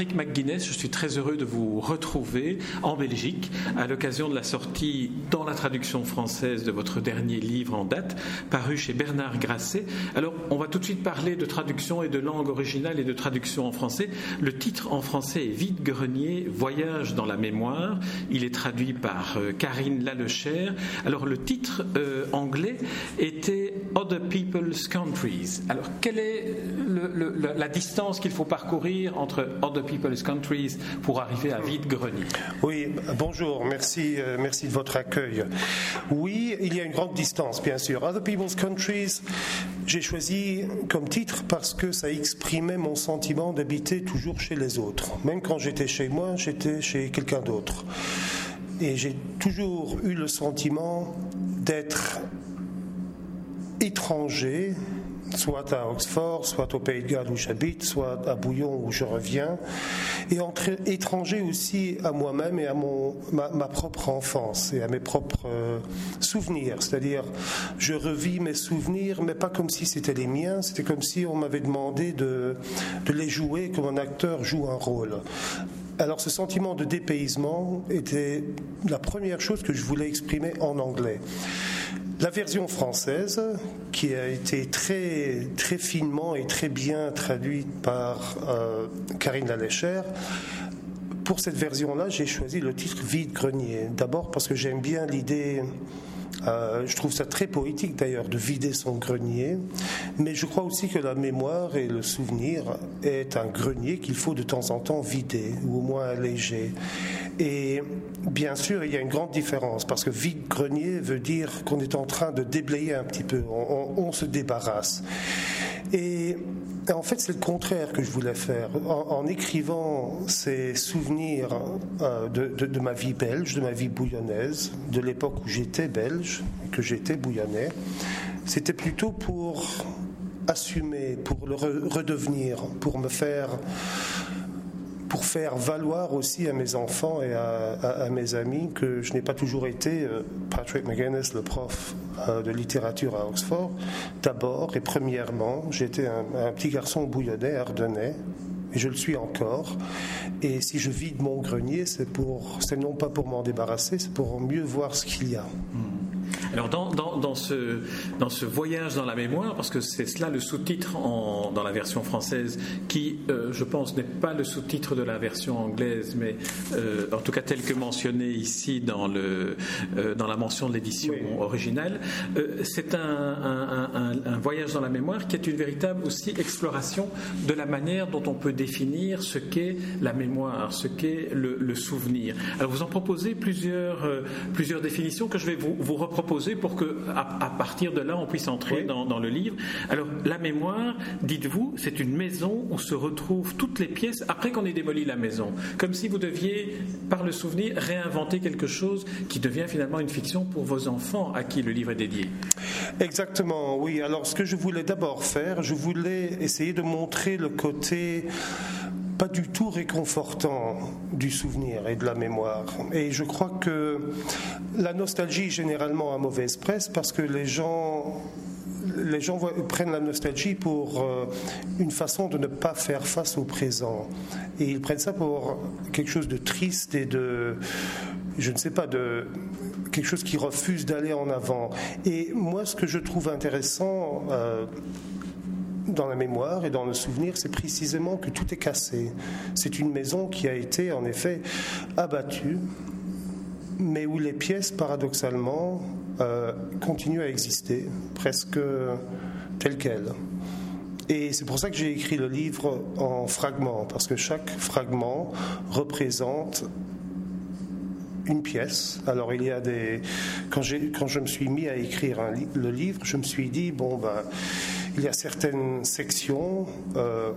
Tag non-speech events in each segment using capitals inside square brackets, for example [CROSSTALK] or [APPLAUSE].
Patrick McGuinness, je suis très heureux de vous retrouver en Belgique à l'occasion de la sortie dans la traduction française de votre dernier livre en date, paru chez Bernard Grasset. Alors, on va tout de suite parler de traduction et de langue originale et de traduction en français. Le titre en français est Vide Grenier, Voyage dans la mémoire. Il est traduit par euh, Karine Lalechère. Alors, le titre euh, anglais était Other People's Countries. Alors, quelle est la distance qu'il faut parcourir entre Other People's Countries pour arriver à Vide Grenier Oui, bonjour, merci, euh, merci de votre accueil. Oui, il y a une grande distance, bien sûr. Other People's Countries, j'ai choisi comme titre parce que ça exprimait mon sentiment d'habiter toujours chez les autres. Même quand j'étais chez moi, j'étais chez quelqu'un d'autre. Et j'ai toujours eu le sentiment d'être étranger soit à Oxford, soit au Pays de Galles où j'habite, soit à Bouillon où je reviens, et entre étranger aussi à moi-même et à mon, ma, propre enfance et à mes propres euh, souvenirs. C'est-à-dire, je revis mes souvenirs, mais pas comme si c'était les miens, c'était comme si on m'avait demandé de, de les jouer comme un acteur joue un rôle. Alors ce sentiment de dépaysement était la première chose que je voulais exprimer en anglais. La version française, qui a été très, très finement et très bien traduite par euh, Karine Laléchère, pour cette version-là, j'ai choisi le titre Vide Grenier. D'abord parce que j'aime bien l'idée euh, je trouve ça très poétique d'ailleurs de vider son grenier, mais je crois aussi que la mémoire et le souvenir est un grenier qu'il faut de temps en temps vider ou au moins alléger. Et bien sûr, il y a une grande différence parce que vide grenier veut dire qu'on est en train de déblayer un petit peu, on, se débarrasse. Et en fait, c'est le contraire que je voulais faire. En, écrivant ces souvenirs euh, de, ma vie belge, de ma vie bouillonnaise, de l'époque où j'étais belge, que j'étais bouillonnais, c'était plutôt pour assumer, pour le redevenir, pour me faire pour faire valoir aussi à mes enfants et à, mes amis que je n'ai pas toujours été euh, Patrick McGuinness, le prof euh, de littérature à Oxford. D'abord et premièrement, j'étais un, un, petit garçon bouillonnais, ardennais, et je le suis encore. Et si je vide mon grenier, c'est pour, c'est non pas pour m'en débarrasser, c'est pour mieux voir ce qu'il y a. Alors dans, dans, ce, dans ce voyage dans la mémoire, parce que c'est cela le sous-titre dans la version française, qui euh, je pense n'est pas le sous-titre de la version anglaise, mais euh, en tout cas tel que mentionné ici dans, le, euh, dans la mention de l'édition originale, c'est un, un, voyage dans la mémoire qui est une véritable aussi exploration de la manière dont on peut définir ce qu'est la mémoire, ce qu'est le, le, souvenir. Alors vous en proposez plusieurs, plusieurs définitions que je vais vous, vous reproposer pour que, à, partir de là, on puisse entrer dans, le livre. Alors, la mémoire, dites-vous, c'est une maison où se retrouvent toutes les pièces après qu'on ait démoli la maison. Comme si vous deviez, par le souvenir, réinventer quelque chose qui devient finalement une fiction pour vos enfants à qui le livre est dédié. Exactement, oui. Alors, ce que je voulais d'abord faire, je voulais essayer de montrer le côté pas du tout réconfortant du souvenir et de la mémoire. Et je crois que la nostalgie généralement a mauvaise presse parce que les gens les gens prennent la nostalgie pour euh, une façon de ne pas faire face au présent. Et ils prennent ça pour quelque chose de triste et de, je ne sais pas, de quelque chose qui refuse d'aller en avant. Et moi, ce que je trouve intéressant, euh, dans la mémoire et dans le souvenir, c'est précisément que tout est cassé. C'est une maison qui a été en effet abattue, mais où les pièces, paradoxalement, euh, continuent à exister, presque telles quelles. Et c'est pour ça que j'ai écrit le livre en fragments, parce que chaque fragment représente une pièce. Alors il y a des quand quand je me suis mis à écrire le livre, je me suis dit bon ben il y a certaines sections euh,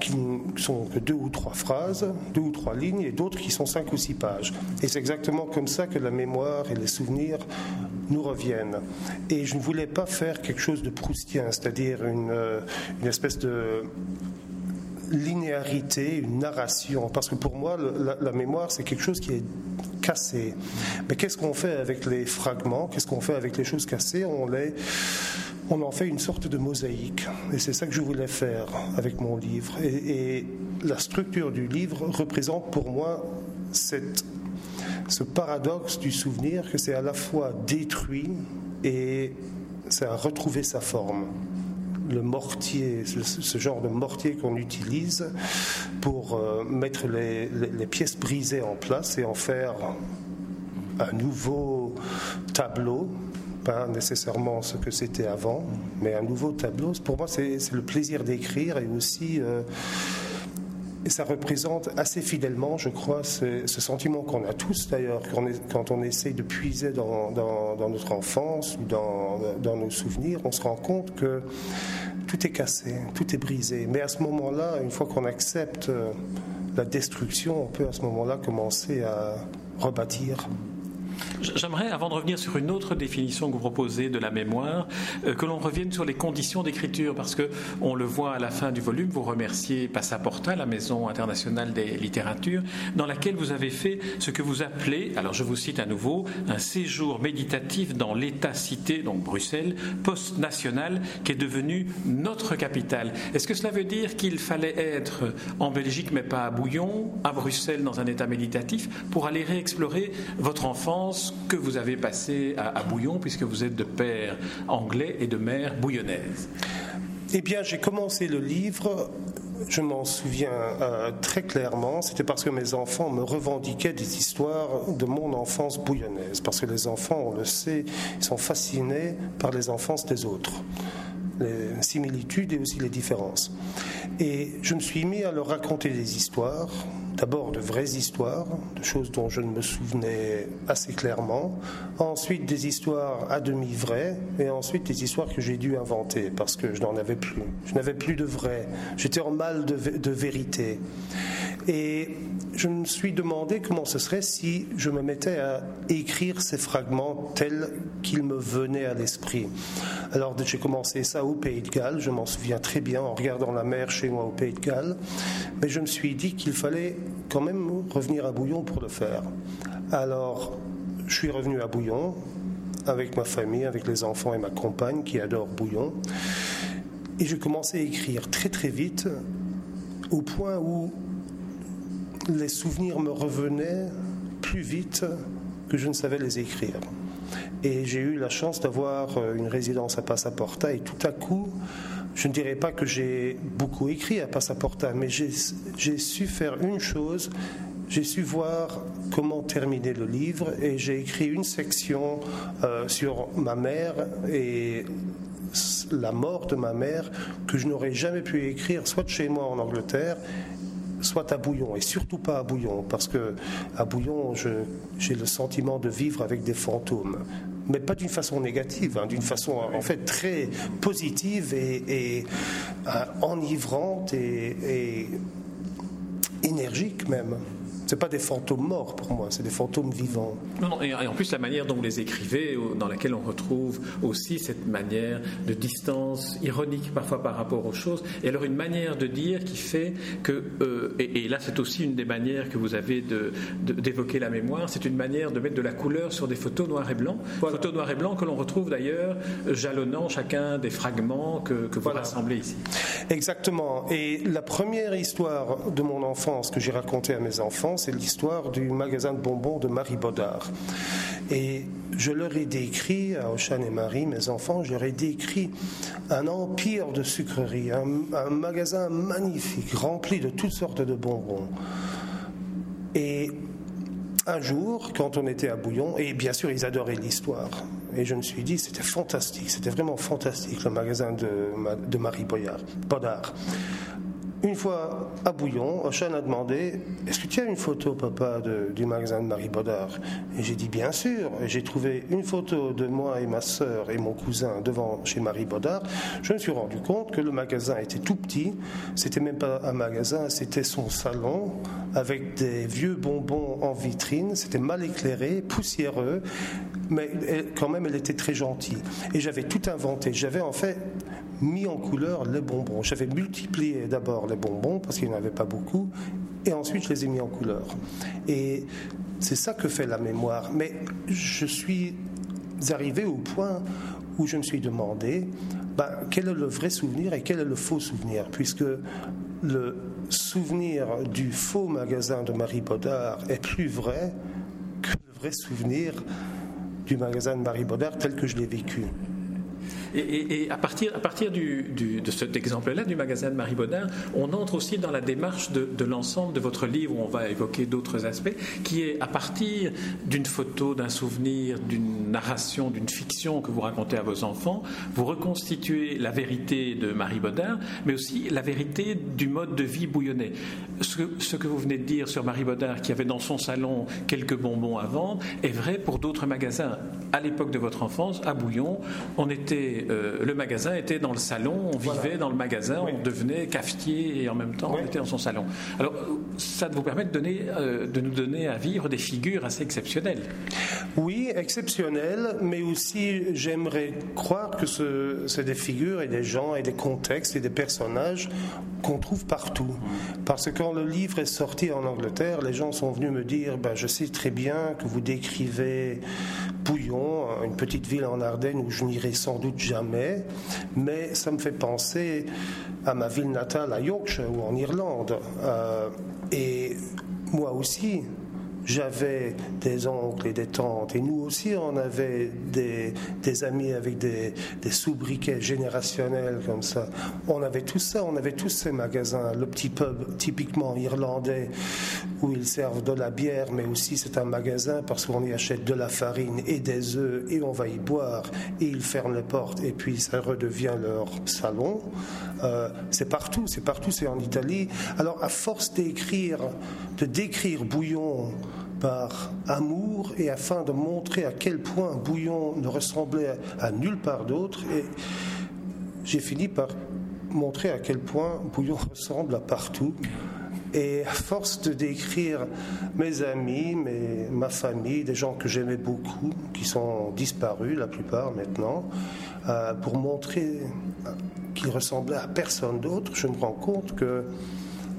qui sont que deux ou trois phrases, deux ou trois lignes, et d'autres qui sont cinq ou six pages. Et c'est exactement comme ça que la mémoire et les souvenirs nous reviennent. Et je ne voulais pas faire quelque chose de proustien, c'est-à-dire une, euh, une espèce de linéarité, une narration. Parce que pour moi, la, mémoire, c'est quelque chose qui est cassé. Mais qu'est-ce qu'on fait avec les fragments? Qu'est-ce qu'on fait avec les choses cassées? On les on en fait une sorte de mosaïque. Et c'est ça que je voulais faire avec mon livre. Et, la structure du livre représente pour moi ce paradoxe du souvenir que c'est à la fois détruit et ça a retrouvé sa forme le mortier, ce, genre de mortier qu'on utilise pour euh, mettre les, pièces brisées en place et en faire un nouveau tableau pas nécessairement ce que c'était avant, mais un nouveau tableau. Pour moi, c'est le plaisir d'écrire et aussi. Euh, et ça représente assez fidèlement, je crois, ce, sentiment qu'on a tous d'ailleurs, quand on essaye de puiser dans, notre enfance dans, dans, nos souvenirs, on se rend compte que tout est cassé, tout est brisé. Mais à ce moment-là, une fois qu'on accepte euh, la destruction, on peut à ce moment-là commencer à rebâtir. J'aimerais, avant de revenir sur une autre définition que vous proposez de la mémoire, euh, que l'on revienne sur les conditions d'écriture, parce que on le voit à la fin du volume, vous remerciez Passaporta, la Maison internationale des littératures, dans laquelle vous avez fait ce que vous appelez, alors je vous cite à nouveau, un séjour méditatif dans l'État-cité, donc Bruxelles, post-national, qui est devenu notre capitale. Est-ce que cela veut dire qu'il fallait être en Belgique, mais pas à Bouillon, à Bruxelles, dans un État méditatif, pour aller réexplorer votre enfance que vous avez passé à, Bouillon, puisque vous êtes de père anglais et de mère bouillonnaise Eh bien, j'ai commencé le livre je m'en souviens euh, très clairement, c'était parce que mes enfants me revendiquaient des histoires de mon enfance bouillonnaise. Parce que les enfants, on le sait, sont fascinés par les enfances des autres, les similitudes et aussi les différences. Et je me suis mis à leur raconter des histoires d'abord de vraies histoires, de choses dont je ne me souvenais assez clairement, ensuite des histoires à demi vraies, et ensuite des histoires que j'ai dû inventer parce que je n'en avais plus. Je n'avais plus de vrai. J'étais en mal de, de vérité. Et je me suis demandé comment ce serait si je me mettais à écrire ces fragments tels qu'ils me venaient à l'esprit. Alors j'ai commencé ça au Pays de Galles, je m'en souviens très bien en regardant la mer chez moi au Pays de Galles, mais je me suis dit qu'il fallait quand même revenir à Bouillon pour le faire. Alors je suis revenu à Bouillon avec ma famille, avec les enfants et ma compagne qui adore Bouillon, et j'ai commencé à écrire très très vite au point où les souvenirs me revenaient plus vite que je ne savais les écrire. Et j'ai eu la chance d'avoir euh, une résidence à Passaporta et tout à coup, je ne dirais pas que j'ai beaucoup écrit à Passaporta, mais j'ai su faire une chose, j'ai su voir comment terminer le livre et j'ai écrit une section euh, sur ma mère et la mort de ma mère que je n'aurais jamais pu écrire, soit chez moi en Angleterre, soit à Bouillon, et surtout pas à Bouillon, parce que à Bouillon, j'ai le sentiment de vivre avec des fantômes. Mais pas d'une façon négative, hein, d'une façon en fait très positive et, euh, enivrante et énergique même c'est pas des fantômes morts pour moi, c'est des fantômes vivants. Non, et en plus la manière dont vous les écrivez, dans laquelle on retrouve aussi cette manière de distance ironique parfois par rapport aux choses, et alors une manière de dire qui fait que, euh, et, là c'est aussi une des manières que vous avez d'évoquer la mémoire, c'est une manière de mettre de la couleur sur des photos noir et blanc, photos noir et blanc que l'on retrouve d'ailleurs jalonnant chacun des fragments que, vous rassemblez ici. Exactement. Et la première histoire de mon enfance que j'ai racontée à mes enfants, c'est l'histoire du magasin de bonbons de Marie Baudard. Et je leur ai décrit, à Ochan et Marie, mes enfants, je leur ai décrit un empire de sucreries, un, magasin magnifique, rempli de toutes sortes de bonbons. Et un jour, quand on était à Bouillon, et bien sûr, ils adoraient l'histoire. Et je me suis dit, c'était fantastique, c'était vraiment fantastique, le magasin de, de Marie Baudard. Une fois à Bouillon, Ochan a demandé Est-ce que tu as une photo, papa, du magasin de Marie Baudard Et j'ai dit Bien sûr. Et j'ai trouvé une photo de moi et ma sœur et mon cousin devant chez Marie Baudard. Je me suis rendu compte que le magasin était tout petit. C'était même pas un magasin, c'était son salon avec des vieux bonbons en vitrine. C'était mal éclairé, poussiéreux, mais quand même, elle était très gentille. Et j'avais tout inventé. J'avais en fait mis en couleur les bonbons. J'avais multiplié d'abord les bonbons parce qu'il n'y en avait pas beaucoup, et ensuite je les ai mis en couleur. Et c'est ça que fait la mémoire. Mais je suis arrivé au point où je me suis demandé ben, quel est le vrai souvenir et quel est le faux souvenir, puisque le souvenir du faux magasin de Marie Baudard est plus vrai que le vrai souvenir du magasin de Marie Baudard tel que je l'ai vécu. Et, à partir, à partir de cet exemple-là, du magasin de Marie Baudin, on entre aussi dans la démarche de, l'ensemble de votre livre, où on va évoquer d'autres aspects, qui est à partir d'une photo, d'un souvenir, d'une narration, d'une fiction que vous racontez à vos enfants, vous reconstituez la vérité de Marie Baudin, mais aussi la vérité du mode de vie bouillonnais. Ce ce que vous venez de dire sur Marie Baudin, qui avait dans son salon quelques bonbons à vendre, est vrai pour d'autres magasins. À l'époque de votre enfance, à Bouillon, on était euh, le magasin était dans le salon, on vivait dans le magasin, on devenait cafetier et en même temps on était dans son salon. Alors ça vous permet de, donner, euh, de nous donner à vivre des figures assez exceptionnelles. Oui, exceptionnelles, mais aussi j'aimerais croire que c'est des figures et des gens et des contextes et des personnages qu'on trouve partout. Parce que quand le livre est sorti en Angleterre, les gens sont venus me dire ben, Je sais très bien que vous décrivez Bouillon, une petite ville en Ardennes où je n'irai sans doute jamais, mais ça me fait penser à ma ville natale à Yorkshire ou en Irlande. Euh, et moi aussi, j'avais des oncles et des tantes, et nous aussi on avait des, amis avec des, des sobriquets générationnels comme ça. On avait tout ça, on avait tous ces magasins, le petit pub typiquement irlandais où ils servent de la bière, mais aussi c'est un magasin parce qu'on y achète de la farine et des œufs et on va y boire et ils ferment les portes et puis ça redevient leur salon. Euh, c'est partout, c'est partout, c'est en Italie. Alors à force d'écrire, de décrire Bouillon, par amour et afin de montrer à quel point Bouillon ne ressemblait à, nulle part d'autre. Et j'ai fini par montrer à quel point Bouillon [LAUGHS] ressemble à partout. Et à force de décrire mes amis, ma famille, des gens que j'aimais beaucoup, qui sont disparus la plupart maintenant, euh, pour montrer qu'il ressemblait à personne d'autre, je me rends compte que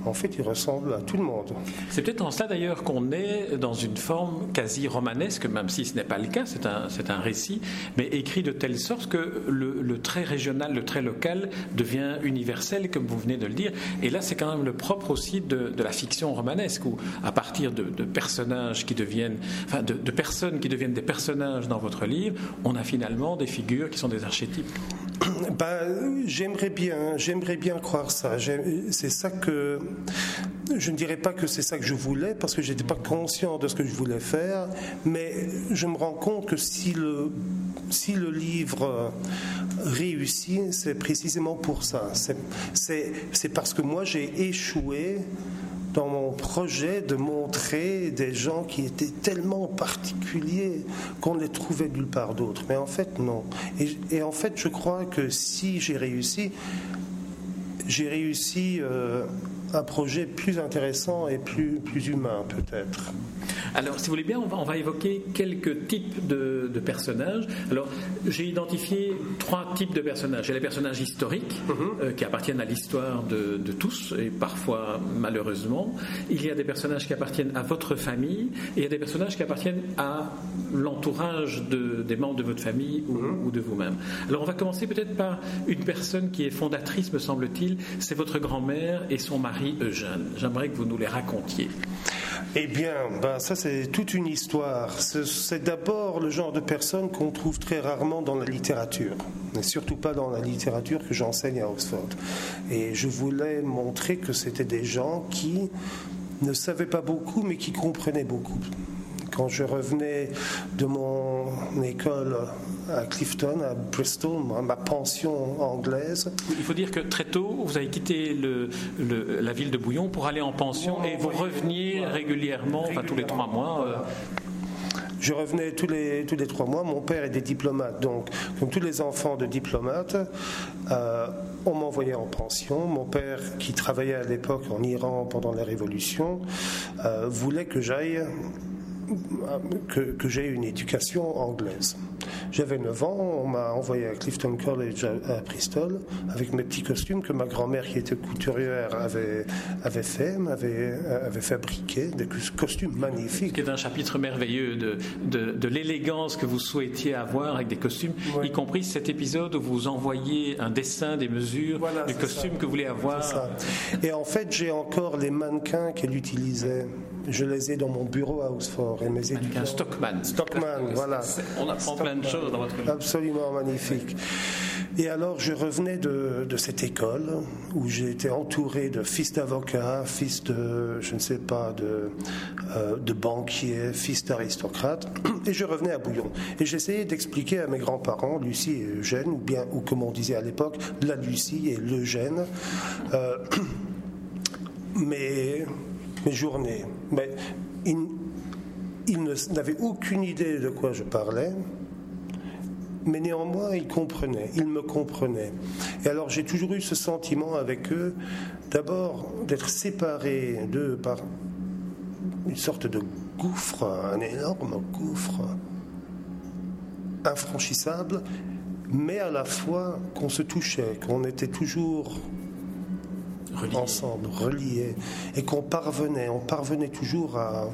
en fait, il ressemble à tout le monde. C'est peut-être en cela d'ailleurs qu'on est dans une forme quasi romanesque, même si ce n'est pas le cas, c'est un, un, récit, mais écrit de telle sorte que le, trait régional, le trait local devient universel, comme vous venez de le dire. Et là, c'est quand même le propre aussi de, la fiction romanesque, où à partir de, personnages qui deviennent, enfin, de, de personnes qui deviennent des personnages dans votre livre, on a finalement des figures qui sont des archétypes. [CLEARS THROAT] Ben, j'aimerais bien, j'aimerais bien croire ça. C'est ça que je ne dirais pas que c'est ça que je voulais parce que je n'étais pas conscient de ce que je voulais faire, mais je me rends compte que si le si le livre réussit, c'est précisément pour ça. C'est parce que moi j'ai échoué dans mon projet de montrer des gens qui étaient tellement particuliers qu'on les trouvait nulle part d'autre. Mais en fait, non. Et, en fait, je crois que si j'ai réussi, j'ai réussi euh, un projet plus intéressant et plus, plus humain peut-être. Alors, si vous voulez bien, on va, évoquer quelques types de, personnages. Alors, j'ai identifié trois types de personnages. Il y a les personnages historiques mhm. euh, qui appartiennent à l'histoire de, tous et parfois malheureusement. Il y a des personnages qui appartiennent à votre famille et il y a des personnages qui appartiennent à l'entourage des membres de votre famille ou, mhm. ou de vous-même. Alors, on va commencer peut-être par une personne qui est fondatrice, me semble-t-il. C'est votre grand-mère et son mari Eugène. J'aimerais que vous nous les racontiez. Eh bien, ben, ça c'est toute une histoire. C'est d'abord le genre de personne qu'on trouve très rarement dans la littérature, mais surtout pas dans la littérature que j'enseigne à Oxford. Et je voulais montrer que c'était des gens qui ne savaient pas beaucoup, mais qui comprenaient beaucoup quand je revenais de mon école à Clifton, à Bristol, ma pension anglaise. Il faut dire que très tôt, vous avez quitté le, la ville de Bouillon pour aller en pension et vous reveniez régulièrement, enfin tous les trois mois. Euh. Je revenais tous les, tous les trois mois. Mon père était diplomate, donc comme tous les enfants de diplomates, euh, on m'envoyait en pension. Mon père, qui travaillait à l'époque en Iran pendant la Révolution, euh, voulait que j'aille que, que j'ai une éducation anglaise. J'avais 9 ans, on m'a envoyé à Clifton College à, Bristol avec mes petits costumes que ma grand-mère, qui était couturière, avait, avait fait, m'avait avait fabriqué, des costumes magnifiques. C'est un chapitre merveilleux de, de, l'élégance que vous souhaitiez avoir avec des costumes, y compris cet épisode où vous envoyez un dessin des mesures du costume que vous voulez avoir. Et en fait, j'ai encore les mannequins qu'elle utilisait. Je les ai dans mon bureau à Oxford. Et mes étudiants... Stockman. Stockman, voilà. On apprend plein de choses dans votre Absolument magnifique. Et alors, je revenais de, de cette école où j'ai été entouré de fils d'avocats, fils de, je ne sais pas, de, euh, de banquiers, fils d'aristocrates. [CLEARS THROAT] Et je revenais à Bouillon. Et j'essayais d'expliquer à mes grands-parents, Lucie et Eugène, ou bien, ou comme on disait à l'époque, la Lucie et l'Eugène, euh, [CLEARS THROAT] mes, mes journées. Mais ils, n'avaient aucune idée de quoi je parlais mais néanmoins ils comprenaient, ils me comprenaient. Et alors j'ai toujours eu ce sentiment avec eux, d'abord d'être séparé d'eux par une sorte de gouffre, un énorme gouffre infranchissable, mais à la fois qu'on se touchait, qu'on était toujours ensemble, reliés, et qu'on parvenait, on parvenait toujours à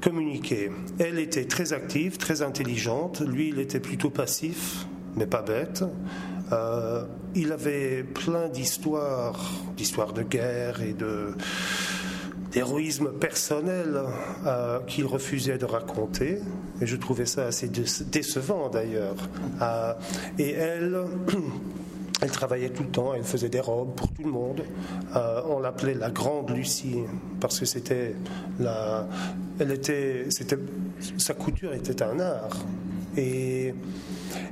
communiquer. Elle était très active, très intelligente, lui il était plutôt passif, mais pas bête. Euh, il avait plein d'histoires, d'histoires de guerre et de d'héroïsme personnel euh, qu'il refusait de raconter, et je trouvais ça assez décevant d'ailleurs. Euh, et elle, [CLEARS THROAT] Elle travaillait tout le temps, elle faisait des robes pour tout le monde. Euh, on l'appelait la grande Lucie parce que c'était la, elle était, c'était, sa couture était un art et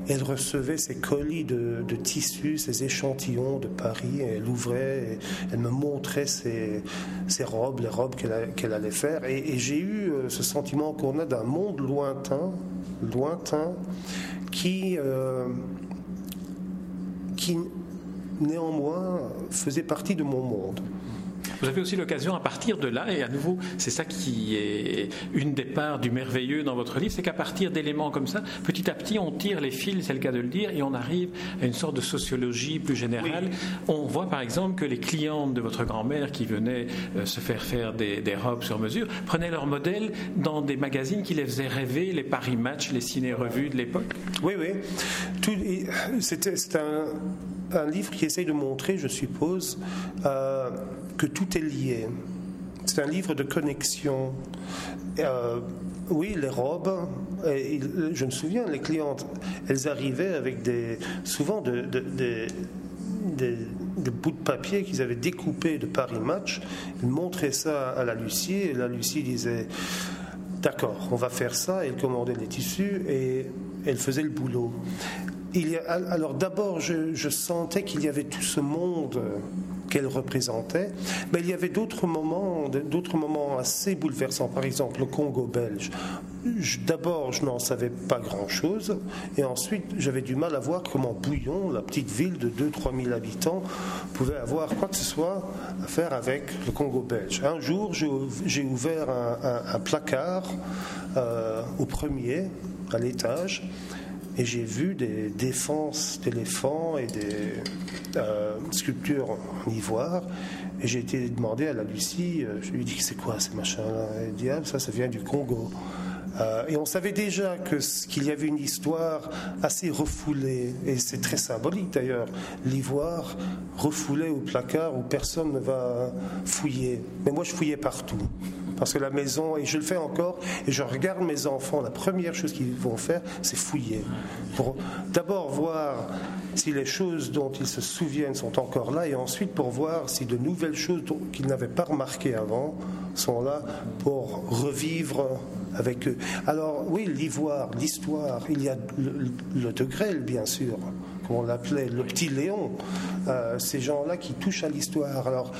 elle recevait ses colis de, tissus, ses échantillons de Paris. Et elle ouvrait, elle me montrait ses, robes, les robes qu'elle, allait faire. Et, j'ai eu euh, ce sentiment qu'on a d'un monde lointain, lointain, qui euh, qui néanmoins faisait partie de mon monde. Vous avez aussi l'occasion à partir de là, et à nouveau, c'est ça qui est une des parts du merveilleux dans votre livre, c'est qu'à partir d'éléments comme ça, petit à petit, on tire les fils, c'est le cas de le dire, et on arrive à une sorte de sociologie plus générale. On voit par exemple que les clientes de votre grand-mère qui venaient euh, se faire faire des, robes sur mesure prenaient leur modèle dans des magazines qui les faisaient rêver, les Paris Match, les ciné-revues de l'époque. Oui, oui. C'est un, un livre qui essaye de montrer, je suppose, euh, que tout est lié. C'est un livre de connexion. Euh, oui, les robes, je me souviens, les clientes, elles arrivaient avec des, souvent des bouts de papier qu'ils avaient découpés de Paris Match. Ils montraient ça à la Lucie et la Lucie disait D'accord, on va faire ça. Elle commandait les tissus et elle faisait le boulot. Alors d'abord, je sentais qu'il y avait tout ce monde qu'elle représentait, mais il y avait d'autres moments, d'autres moments assez bouleversants. Par exemple, le Congo belge. D'abord, je n'en savais pas grand-chose, et ensuite, j'avais du mal à voir comment Bouillon, la petite ville de 2-3 000 habitants, pouvait avoir quoi que ce soit à faire avec le Congo belge. Un jour, j'ai ouvert un, placard euh, au premier, à l'étage, et j'ai vu des défenses d'éléphants et des euh, sculptures en ivoire. Et j'ai été demandé à la Lucie, euh, je lui ai dit c'est quoi ces machins-là? Elle dit ah, ça, ça vient du Congo. Euh, et on savait déjà qu'il y avait une histoire assez refoulée, et c'est très symbolique d'ailleurs, l'ivoire refoulé au placard où personne ne va fouiller. Mais moi je fouillais partout. Parce que la maison, et je le fais encore, et je regarde mes enfants, la première chose qu'ils vont faire, c'est fouiller. Pour d'abord voir si les choses dont ils se souviennent sont encore là, et ensuite pour voir si de nouvelles choses qu'ils n'avaient pas remarquées avant sont là pour revivre avec eux. Alors oui, l'ivoire, l'histoire, il y a le, degré, bien sûr, comme on l'appelait, le petit Léon, euh, ces gens-là qui touchent à l'histoire. Alors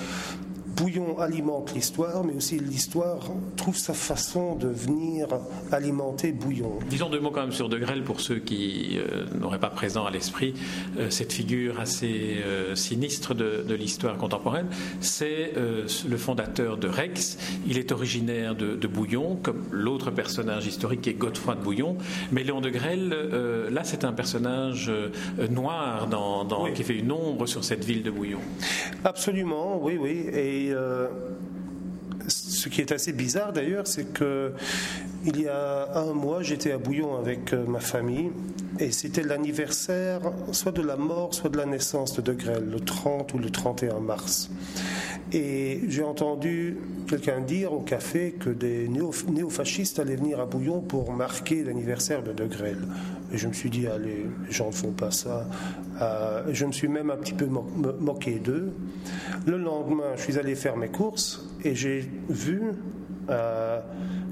Bouillon alimente l'histoire, mais aussi l'histoire trouve sa façon de venir alimenter Bouillon. Disons deux mots quand même sur De Grelle pour ceux qui euh, n'auraient pas présent à l'esprit euh, cette figure assez euh, sinistre de, l'histoire contemporaine. C'est le fondateur de Rex. Il est originaire de, Bouillon, comme l'autre personnage historique qui est Godefroy de Bouillon. Mais Léon De Grelle, là, c'est un personnage noir dans, qui fait une ombre sur cette ville de Bouillon. Absolument, oui, oui. Et euh, ce qui est assez bizarre d'ailleurs, c'est que il y a un mois, j'étais à Bouillon avec euh, ma famille et c'était l'anniversaire soit de la mort, soit de la naissance de De Grelle, le 30 ou le 31 mars. Et j'ai entendu quelqu'un dire au café que des néo-fascistes allaient venir à Bouillon pour marquer l'anniversaire de De Grelle. Et je me suis dit, allez, les gens ne font pas ça. Euh, je me suis même un petit peu moqué d'eux. Le lendemain, je suis allé faire mes courses et j'ai vu euh,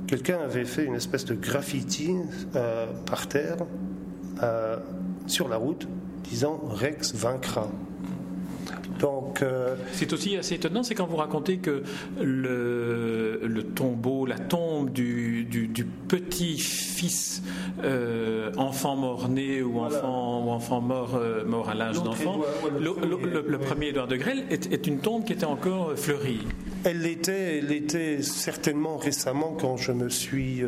quelqu'un avait fait une espèce de graffiti euh, par terre sur la route disant Rex vaincra. Donc, euh, c'est aussi assez étonnant, c'est quand vous racontez que le, le tombeau, la tombe du, du, petit-fils euh, enfant mort-né ou, enfant, ou enfant mort, euh, mort à l'âge d'enfant, le, premier Édouard de Grelle est, est, une tombe qui était encore fleurie. Elle l'était, elle l'était certainement récemment quand je me suis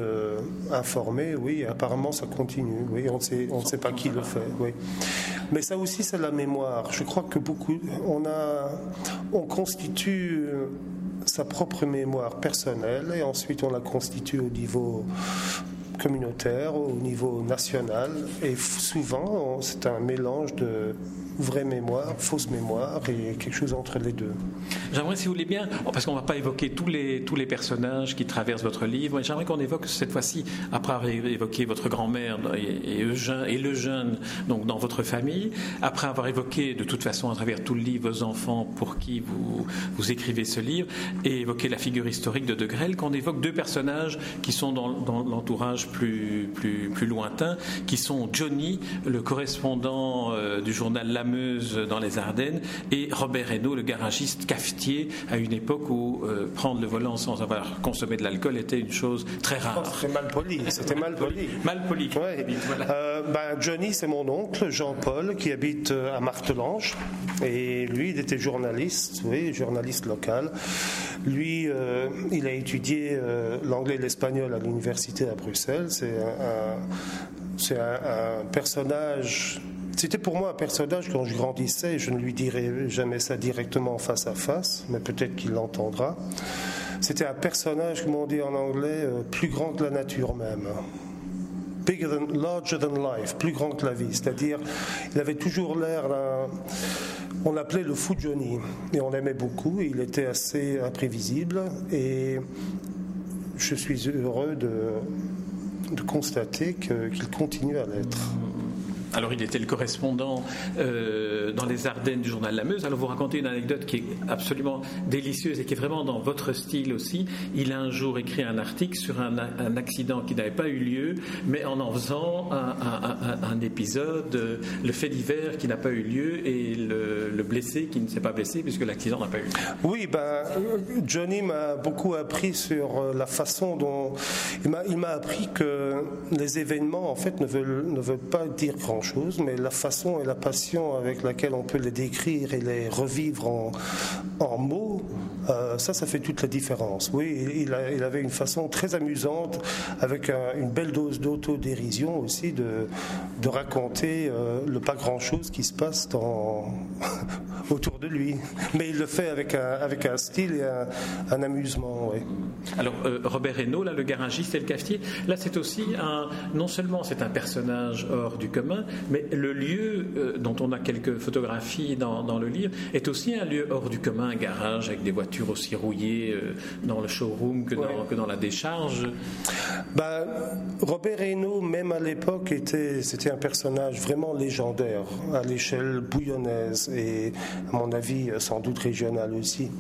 informé. Oui, apparemment ça continue. Oui, on sait, on ne sait pas qui le fait. Oui. Mais ça aussi, c'est la mémoire. Je crois que beaucoup, on, a, on constitue sa propre mémoire personnelle et ensuite on la constitue au niveau communautaire, au niveau national. Et souvent, c'est un mélange de vraie mémoire, fausse mémoire et quelque chose entre les deux. J'aimerais, si vous voulez bien, parce qu'on ne va pas évoquer tous les, tous les personnages qui traversent votre livre, j'aimerais qu'on évoque cette fois-ci, après avoir évoqué votre grand-mère et, et le jeune donc dans votre famille, après avoir évoqué de toute façon à travers tout le livre vos enfants pour qui vous, vous écrivez ce livre, et évoqué la figure historique de De Grelle, qu'on évoque deux personnages qui sont dans, dans l'entourage plus, plus, plus lointain, qui sont Johnny, le correspondant euh, du journal La dans les Ardennes, et Robert Reynaud, le garagiste cafetier, à une époque où euh, prendre le volant sans avoir consommé de l'alcool était une chose très rare. Oh, c'était mal poli. C'était mal poli. [LAUGHS] mal poli. Euh, ben, Johnny, c'est mon oncle, Jean-Paul, qui habite euh, à Martelange. Et lui, il était journaliste, oui, journaliste local. Lui, il a étudié l'anglais et l'espagnol à l'université à Bruxelles. C'est un, un, un personnage c'était pour moi un personnage quand je grandissais, je ne lui dirais jamais ça directement face à face, mais peut-être qu'il l'entendra. C'était un personnage, comme on dit en anglais, euh, plus grand que la nature même. Bigger than, larger than life, plus grand que la vie. C'est-à-dire, il avait toujours l'air. On l'appelait le fou Johnny. Et on l'aimait beaucoup. il était assez imprévisible. Et je suis heureux de constater qu'il continue à l'être. Alors, il était le correspondant euh, dans les Ardennes du journal La Meuse. Alors, vous racontez une anecdote qui est absolument délicieuse et qui est vraiment dans votre style aussi. Il a un jour écrit un article sur un, accident qui n'avait pas eu lieu, mais en en faisant un, épisode, euh, le fait divers qui n'a pas eu lieu et le, blessé qui ne s'est pas blessé puisque l'accident n'a pas eu lieu. Oui, ben, Johnny m'a beaucoup appris sur euh, la façon dont. Il m'a appris que les événements, en fait, ne veulent, ne veulent pas dire grand chose mais la façon et la passion avec laquelle on peut les décrire et les revivre en, en mots, euh, ça, ça fait toute la différence. Oui, il, avait une façon très amusante, avec une belle dose d'autodérision aussi, de, raconter euh, le pas grand-chose qui se passe [LAUGHS] autour de lui. Mais il le fait avec un, style et un, amusement. Alors, euh, Robert Reynaud, là, le garagiste et le cafetier, là, c'est aussi un. Non seulement c'est un personnage hors du commun, mais le lieu dont on a quelques photographies dans, le livre est aussi un lieu hors du commun, un garage avec des voitures aussi rouillées euh, dans le showroom que, dans, que dans la décharge. Bah, Robert Reynaud, même à l'époque, était, c'était un personnage vraiment légendaire à l'échelle bouillonnaise et, à mon avis, sans doute régional aussi.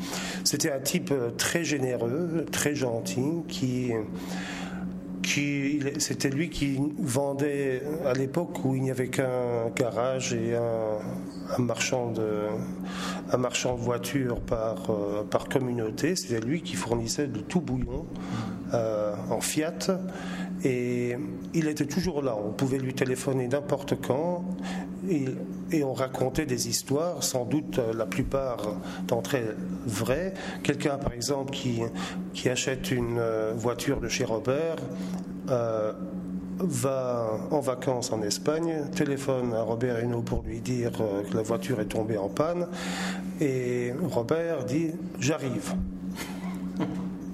C'était un type euh, très généreux, très gentil, qui c'était lui qui vendait à l'époque où il n'y avait qu'un garage et un, marchand de un voitures par euh, par communauté. C'était lui qui fournissait de tout bouillon euh, en Fiat et il était toujours là. On pouvait lui téléphoner n'importe quand et, on racontait des histoires, sans doute euh, la plupart d'entre elles vraies. Quelqu'un, par exemple, qui, qui achète une voiture de chez Robert euh, va en vacances en Espagne, téléphone à Robert Hinault pour lui dire euh, que la voiture est tombée en panne, et Robert dit J'arrive.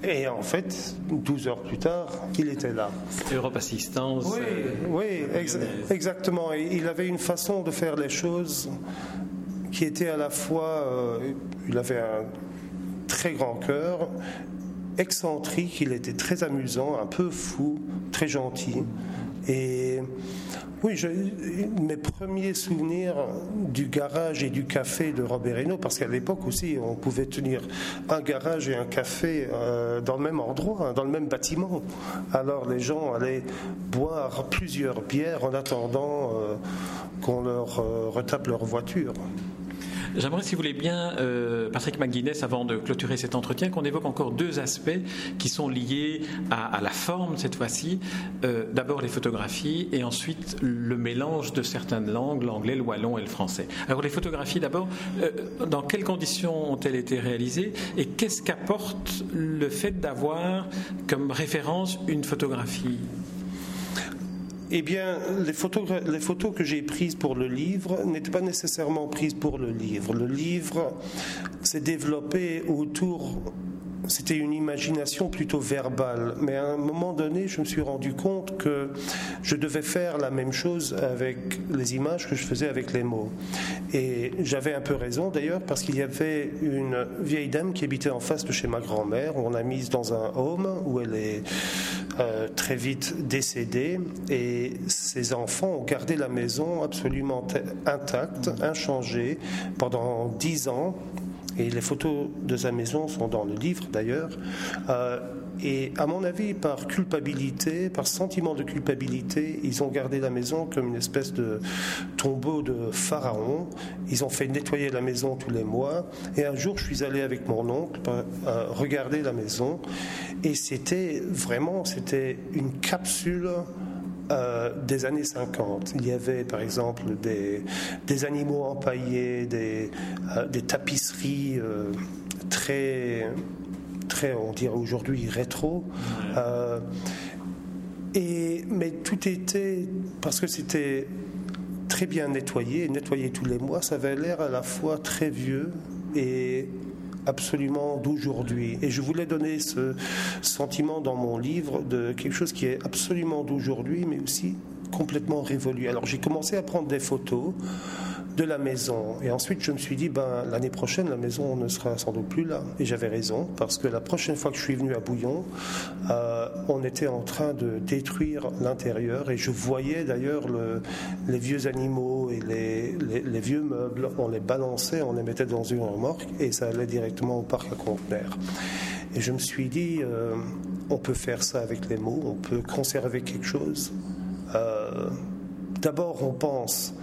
Et en fait, 12 heures plus tard, il était là. Europe Assistance. Oui, euh, oui exactement. il avait une façon de faire les choses qui était à la fois. il avait un très grand cœur excentrique, il était très amusant, un peu fou, très gentil. Et oui, mes premiers souvenirs du garage et du café de Robert Reynaud, parce qu'à l'époque aussi, on pouvait tenir un garage et un café euh, dans le même endroit, hein, dans le même bâtiment. Alors les gens allaient boire plusieurs bières en attendant euh, qu'on leur euh, retape leur voiture. J'aimerais, si vous voulez bien, euh, Patrick McGuinness, avant de clôturer cet entretien, qu'on évoque encore deux aspects qui sont liés à, la forme cette fois-ci. Euh, d'abord les photographies et ensuite le mélange de certaines langues, l'anglais, le wallon et le français. Alors les photographies, d'abord, euh, dans quelles conditions ont-elles été réalisées et qu'est-ce qu'apporte le fait d'avoir comme référence une photographie eh bien, les photos, que j'ai prises pour le livre n'étaient pas nécessairement prises pour le livre. Le livre s'est développé autour c'était une imagination plutôt verbale. Mais à un moment donné, je me suis rendu compte que je devais faire la même chose avec les images que je faisais avec les mots. Et j'avais un peu raison d'ailleurs, parce qu'il y avait une vieille dame qui habitait en face de chez ma grand-mère. On l'a mise dans un home où elle est euh, très vite décédée. Et ses enfants ont gardé la maison absolument intacte, inchangée, pendant dix ans et les photos de sa maison sont dans le livre d'ailleurs. Euh, et à mon avis, par culpabilité, par sentiment de culpabilité, ils ont gardé la maison comme une espèce de tombeau de pharaon. Ils ont fait nettoyer la maison tous les mois. Et un jour, je suis allé avec mon oncle euh, regarder la maison. Et c'était vraiment, c'était une capsule euh, des années 50. Il y avait par exemple des, des animaux empaillés, des, euh, des tapisseries euh, très, très, on dirait aujourd'hui, rétro. et, mais tout était, parce que c'était très bien nettoyé, nettoyé tous les mois, ça avait l'air à la fois très vieux et absolument d'aujourd'hui. Et je voulais donner ce sentiment dans mon livre de quelque chose qui est absolument d'aujourd'hui, mais aussi complètement révolu. Alors j'ai commencé à prendre des photos de la maison. Et ensuite, je me suis dit, ben, l'année prochaine, la maison ne sera sans doute plus là. Et j'avais raison, parce que la prochaine fois que je suis venu à Bouillon, euh, on était en train de détruire l'intérieur. Et je voyais d'ailleurs le, les vieux animaux et les, les, vieux meubles. On les balançait, on les mettait dans une remorque, et ça allait directement au parc à conteneurs. Et je me suis dit, euh, on peut faire ça avec les mots, on peut conserver quelque chose. Euh, D'abord, on pense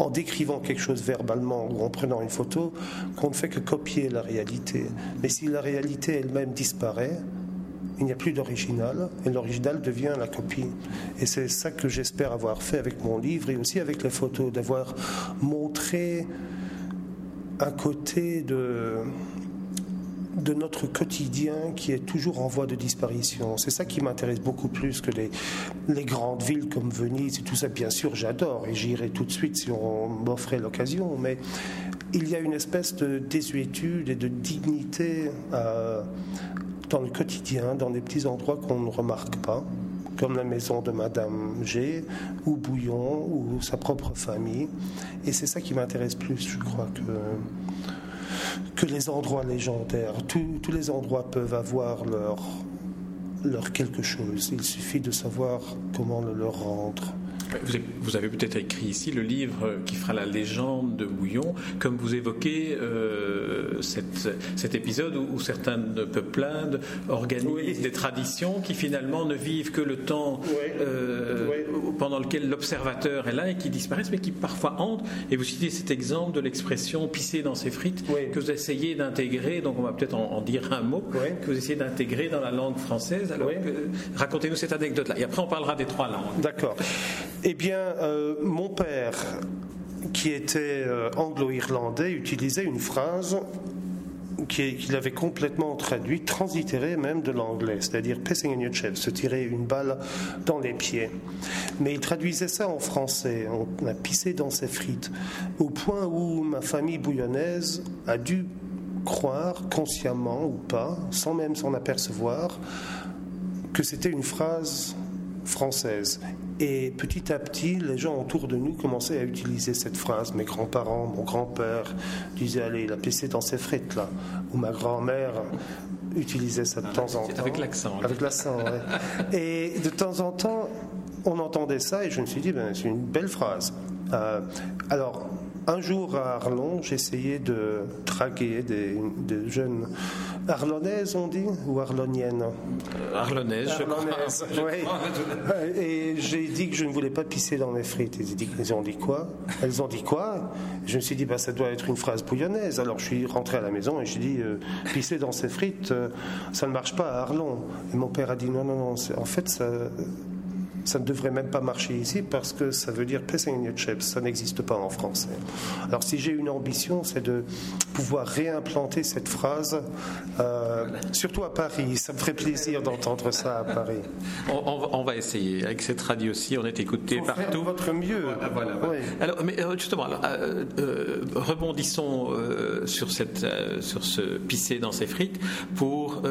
en décrivant quelque chose verbalement ou en prenant une photo qu'on ne fait que copier la réalité. Mais si la réalité elle-même disparaît, il n'y a plus d'original et l'original devient la copie. Et c'est ça que j'espère avoir fait avec mon livre et aussi avec les photos, d'avoir montré un côté de, de notre quotidien qui est toujours en voie de disparition. C'est ça qui m'intéresse beaucoup plus que les, grandes villes comme Venise et tout ça. Bien sûr, j'adore et j'irai tout de suite si on m'offrait l'occasion, mais il y a une espèce de désuétude et de dignité euh, dans le quotidien, dans des petits endroits qu'on ne remarque pas comme la maison de Madame G, ou Bouillon, ou sa propre famille. Et c'est ça qui m'intéresse plus, je crois, que que les endroits légendaires. tous les endroits peuvent avoir leur, leur quelque chose. Il suffit de savoir comment le leur rendre. Vous avez peut-être écrit ici le livre qui fera la légende de Bouillon, comme vous évoquez euh, cet épisode où, certaines peuplades organisent des traditions qui finalement ne vivent que le temps euh, pendant lequel l'observateur est là et qui disparaissent, mais qui parfois hantent. Et vous citez cet exemple de l'expression pisser dans ses frites que vous essayez d'intégrer, donc on va peut-être en, dire un mot, que vous essayez d'intégrer dans la langue française. Alors racontez-nous cette anecdote-là. Et après on parlera des trois langues. D'accord. Eh bien, euh, mon père, qui était euh, anglo-irlandais, utilisait une phrase qu'il avait complètement traduite, transitérée même de l'anglais, c'est-à-dire pissing in your chest, se tirer une balle dans les pieds. Mais il traduisait ça en français, on a pissé dans ses frites, au point où ma famille bouillonnaise a dû croire, consciemment ou pas, sans même s'en apercevoir, que c'était une phrase française. Et petit à petit, les gens autour de nous commençaient à utiliser cette phrase. Mes grands-parents, mon grand-père disait Allez, il a pissé dans ses frites, là. Ou ma grand-mère utilisait ça de ah, temps en temps. Avec l'accent. Avec l'accent, oui. [LAUGHS] Et de temps en temps, on entendait ça et je me suis dit ben, C'est une belle phrase. Euh, alors, un jour à Arlon, j'essayais de traquer des, jeunes Arlonaises, on dit, ou Arloniennes Arlonaises, je crois. [LAUGHS] oui. Et j'ai dit que je ne voulais pas pisser dans mes frites. Ils ont dit quoi? Elles ont dit quoi? Je me suis dit, bah, ça doit être une phrase bouillonnaise. Alors je suis rentré à la maison et j'ai dit, euh, pisser dans ses frites, euh, ça ne marche pas à Arlon. Et mon père a dit, non, non, non, en fait, ça ça ne devrait même pas marcher ici parce que ça veut dire chips. Ça n'existe pas en français. Alors si j'ai une ambition, c'est de pouvoir réimplanter cette phrase, euh, surtout à Paris. Ça me ferait plaisir d'entendre ça à Paris. On, va essayer. Avec cette radio-ci, on est écouté partout. Votre mieux. Voilà, Alors, mais euh, justement, euh, rebondissons sur, cette, sur ce pisser dans ses frites pour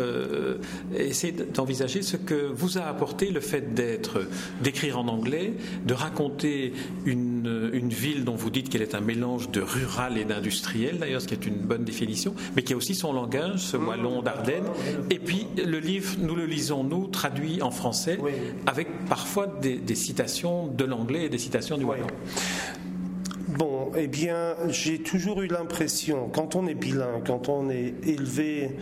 essayer d'envisager ce que vous a apporté le fait d'être d'écrire en anglais, de raconter une, une, ville dont vous dites qu'elle est un mélange de rural et d'industriel, d'ailleurs, ce qui est une bonne définition, mais qui a aussi son langage, ce wallon d'Ardenne. Et puis le livre, nous le lisons, nous, traduit en français, avec parfois des, citations de l'anglais et des citations du wallon. Bon, eh bien, j'ai toujours eu l'impression, quand on est bilingue, quand on est élevé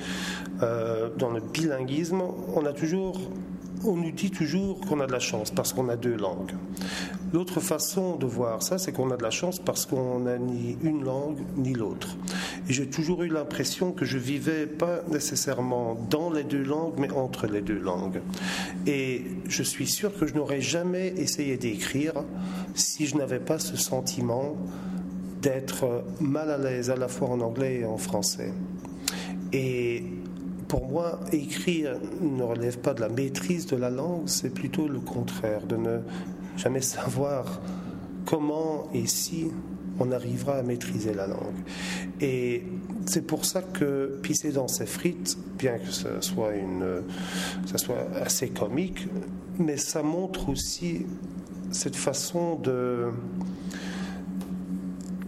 euh, dans le bilinguisme, on a toujours on nous dit toujours qu'on a de la chance parce qu'on a deux langues. L'autre façon de voir ça, c'est qu'on a de la chance parce qu'on n'a ni une langue ni l'autre. Et j'ai toujours eu l'impression que je vivais pas nécessairement dans les deux langues, mais entre les deux langues. Et je suis sûr que je n'aurais jamais essayé d'écrire si je n'avais pas ce sentiment d'être mal à l'aise à la fois en anglais et en français. Et pour moi, écrire ne relève pas de la maîtrise de la langue, c'est plutôt le contraire, de ne jamais savoir comment et si on arrivera à maîtriser la langue. Et c'est pour ça que pisser dans ses frites, bien que ça soit, une, ça soit assez comique, mais ça montre aussi cette façon de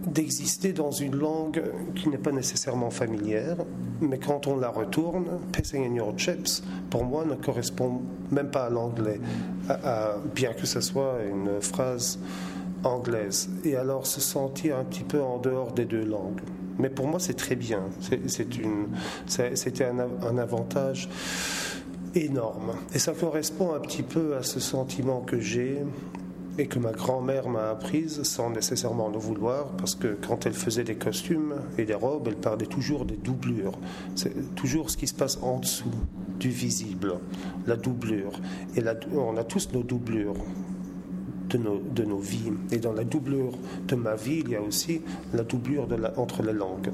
d'exister dans une langue qui n'est pas nécessairement familière, mais quand on la retourne, pissing in your chips, pour moi, ne correspond même pas à l'anglais, bien que ce soit une phrase anglaise. Et alors se sentir un petit peu en dehors des deux langues. Mais pour moi, c'est très bien. C'était un, un avantage énorme. Et ça correspond un petit peu à ce sentiment que j'ai et que ma grand-mère m'a apprise sans nécessairement le vouloir, parce que quand elle faisait des costumes et des robes, elle parlait toujours des doublures. C'est toujours ce qui se passe en dessous du visible, la doublure. Et on a tous nos doublures. De nos, de nos vies. Et dans la doublure de ma vie, il y a aussi la doublure entre les langues.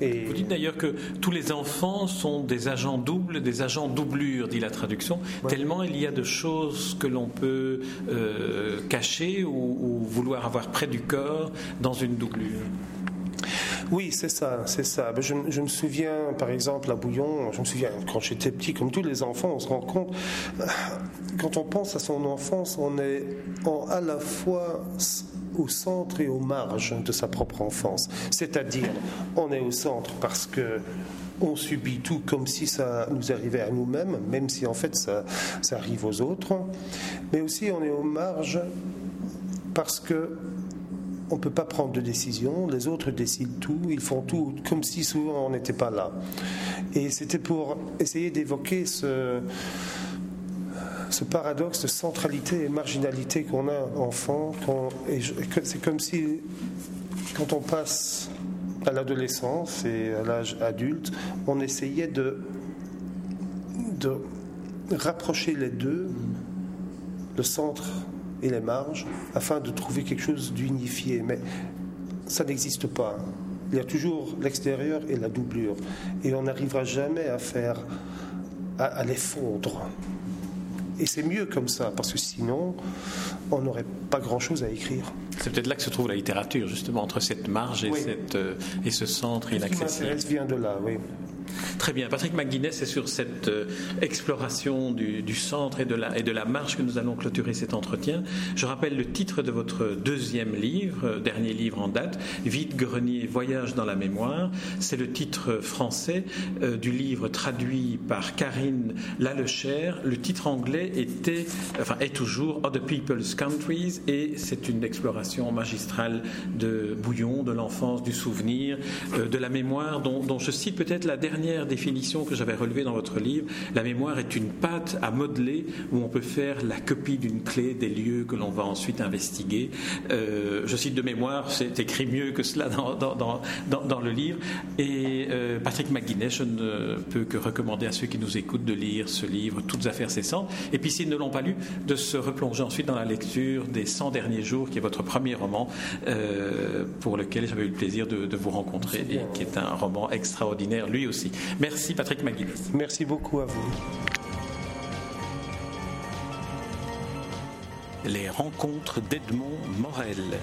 Vous dites d'ailleurs que tous les enfants sont des agents doubles, des agents doublures, dit la traduction, tellement il y a de choses que l'on peut euh, cacher ou, vouloir avoir près du corps dans une doublure. Oui, c'est ça, c'est ça. Je, me souviens, par exemple, à Bouillon, je me souviens quand j'étais petit, comme tous les enfants, on se rend compte, quand on pense à son enfance, on est à la fois au centre et aux marges de sa propre enfance. C'est-à-dire, on est au centre parce que on subit tout comme si ça nous arrivait à nous-mêmes, même si en fait ça, ça, arrive aux autres. Mais aussi, on est aux marges parce que on ne peut pas prendre de décision, les autres décident tout, ils font tout comme si souvent on n'était pas là. Et c'était pour essayer d'évoquer ce, ce paradoxe de centralité et marginalité qu'on a enfant. C'est comme si, quand on passe à l'adolescence et à l'âge adulte, on essayait de, de rapprocher les deux, le centre et les marges afin de trouver quelque chose d'unifié. Mais ça n'existe pas. Il y a toujours l'extérieur et la doublure. Et on n'arrivera jamais à faire, à, les fondre. Et c'est mieux comme ça, parce que sinon, on n'aurait pas grand-chose à écrire. C'est peut-être là que se trouve la littérature, justement, entre cette marge et, cette, euh, et ce centre inaccessible. Ce qui vient de là, oui. Très bien. Patrick McGuinness, c'est sur cette euh, exploration du, centre et de, la, et marche que nous allons clôturer cet entretien. Je rappelle le titre de votre deuxième livre, euh, dernier livre en date, Vide grenier, voyage dans la mémoire. C'est le titre français euh, du livre traduit par Karine Lalechère. Le titre anglais était, enfin, est toujours Other People's Countries et c'est une exploration magistrale de Bouillon, de l'enfance, du souvenir, de la mémoire, dont je cite peut-être la dernière dernière définition que j'avais relevée dans votre livre, la mémoire est une pâte à modeler où on peut faire la copie d'une clé des lieux que l'on va ensuite investiguer. Euh, je cite de mémoire, c'est écrit mieux que cela dans, dans, le livre. Et euh, Patrick McGuinness, je ne peux que recommander à ceux qui nous écoutent de lire ce livre, Toutes affaires cessantes. Et puis s'ils ne l'ont pas lu, de se replonger ensuite dans la lecture des 100 derniers jours, qui est votre premier roman, euh, pour lequel j'avais eu le plaisir de, de vous rencontrer et qui est un roman extraordinaire, lui aussi. Merci Patrick McGuinness. Merci beaucoup à vous. Les rencontres d'Edmond Morel.